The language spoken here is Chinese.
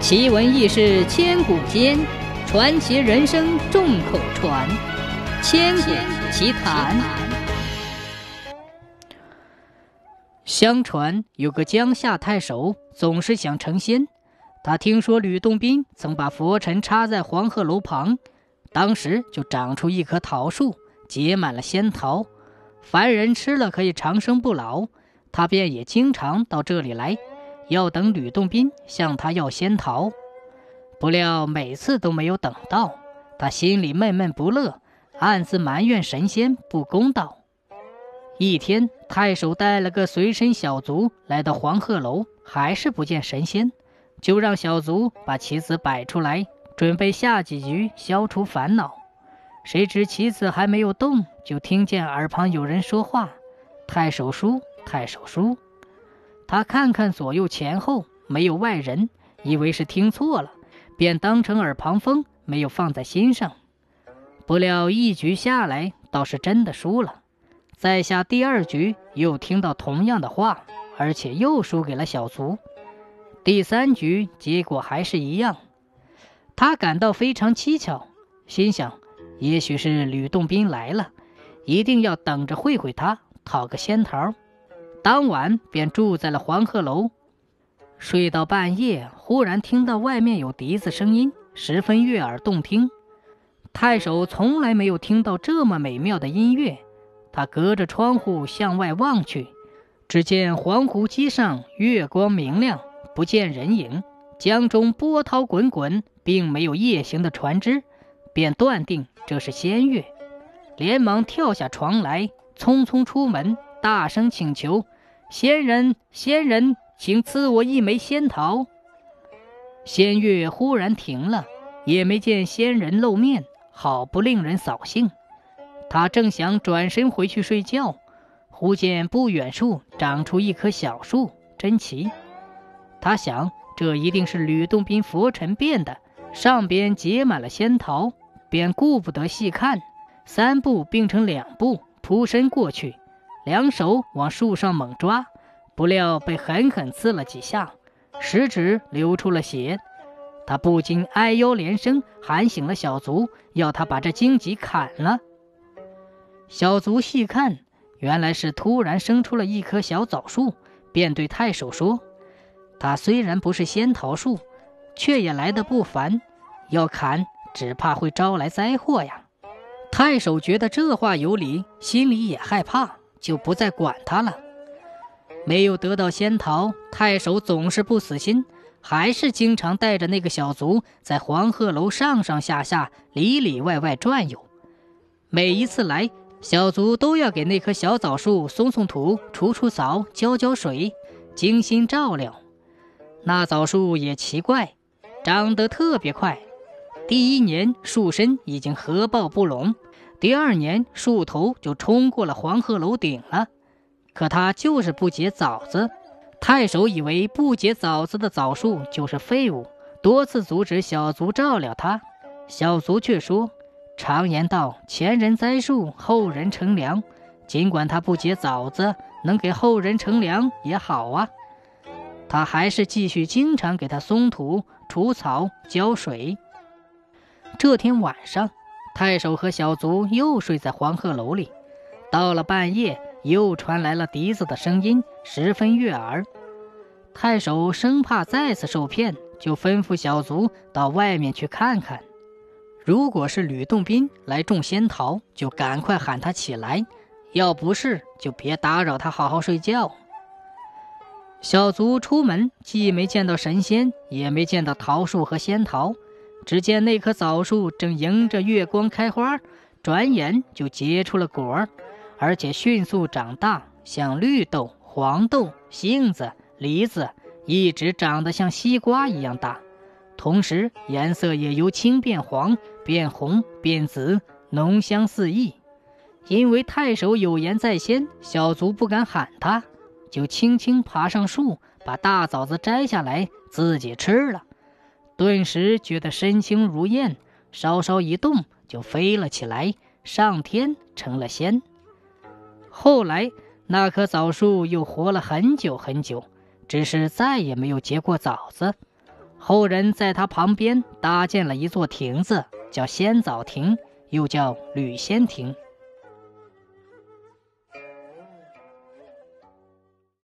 奇闻异事千古间，传奇人生众口传。千古奇谈。相传有个江夏太守，总是想成仙。他听说吕洞宾曾把佛尘插在黄鹤楼旁，当时就长出一棵桃树，结满了仙桃，凡人吃了可以长生不老。他便也经常到这里来，要等吕洞宾向他要仙桃。不料每次都没有等到，他心里闷闷不乐，暗自埋怨神仙不公道。一天，太守带了个随身小卒来到黄鹤楼，还是不见神仙。就让小卒把棋子摆出来，准备下几局消除烦恼。谁知棋子还没有动，就听见耳旁有人说话：“太守输，太守输。”他看看左右前后，没有外人，以为是听错了，便当成耳旁风，没有放在心上。不料一局下来，倒是真的输了。再下第二局，又听到同样的话，而且又输给了小卒。第三局结果还是一样，他感到非常蹊跷，心想：也许是吕洞宾来了，一定要等着会会他，讨个仙桃。当晚便住在了黄鹤楼，睡到半夜，忽然听到外面有笛子声音，十分悦耳动听。太守从来没有听到这么美妙的音乐，他隔着窗户向外望去，只见黄湖机上月光明亮。不见人影，江中波涛滚滚，并没有夜行的船只，便断定这是仙乐，连忙跳下床来，匆匆出门，大声请求：“仙人，仙人，请赐我一枚仙桃。”仙乐忽然停了，也没见仙人露面，好不令人扫兴。他正想转身回去睡觉，忽见不远处长出一棵小树，真奇。他想，这一定是吕洞宾佛尘变的，上边结满了仙桃，便顾不得细看，三步并成两步，扑身过去，两手往树上猛抓，不料被狠狠刺了几下，食指流出了血。他不禁哎呦连声，喊醒了小卒，要他把这荆棘砍了。小卒细看，原来是突然生出了一棵小枣树，便对太守说。它虽然不是仙桃树，却也来得不凡。要砍，只怕会招来灾祸呀！太守觉得这话有理，心里也害怕，就不再管他了。没有得到仙桃，太守总是不死心，还是经常带着那个小卒在黄鹤楼上上下下、里里外外转悠。每一次来，小卒都要给那棵小枣树松松土、除除草、浇浇水，精心照料。那枣树也奇怪，长得特别快。第一年树身已经合抱不拢，第二年树头就冲过了黄鹤楼顶了。可它就是不结枣子。太守以为不结枣子的枣树就是废物，多次阻止小卒照料它。小卒却说：“常言道，前人栽树，后人乘凉。尽管它不结枣子，能给后人乘凉也好啊。”他还是继续经常给他松土、除草、浇水。这天晚上，太守和小卒又睡在黄鹤楼里。到了半夜，又传来了笛子的声音，十分悦耳。太守生怕再次受骗，就吩咐小卒到外面去看看。如果是吕洞宾来种仙桃，就赶快喊他起来；要不是，就别打扰他好好睡觉。小卒出门，既没见到神仙，也没见到桃树和仙桃，只见那棵枣树正迎着月光开花，转眼就结出了果儿，而且迅速长大，像绿豆、黄豆、杏子、梨子，一直长得像西瓜一样大，同时颜色也由青变黄、变红、变紫，浓香四溢。因为太守有言在先，小卒不敢喊他。就轻轻爬上树，把大枣子摘下来自己吃了，顿时觉得身轻如燕，稍稍一动就飞了起来，上天成了仙。后来那棵枣树又活了很久很久，只是再也没有结过枣子。后人在他旁边搭建了一座亭子，叫仙枣亭，又叫吕仙亭。